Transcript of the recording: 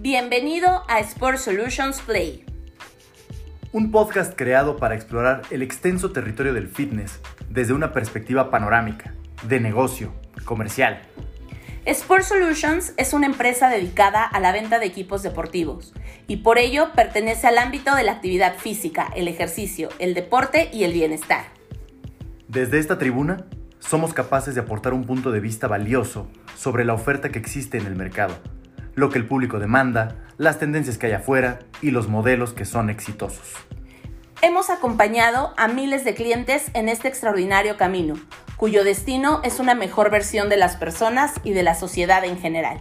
Bienvenido a Sport Solutions Play. Un podcast creado para explorar el extenso territorio del fitness desde una perspectiva panorámica, de negocio, comercial. Sport Solutions es una empresa dedicada a la venta de equipos deportivos y por ello pertenece al ámbito de la actividad física, el ejercicio, el deporte y el bienestar. Desde esta tribuna, somos capaces de aportar un punto de vista valioso sobre la oferta que existe en el mercado lo que el público demanda, las tendencias que hay afuera y los modelos que son exitosos. Hemos acompañado a miles de clientes en este extraordinario camino, cuyo destino es una mejor versión de las personas y de la sociedad en general.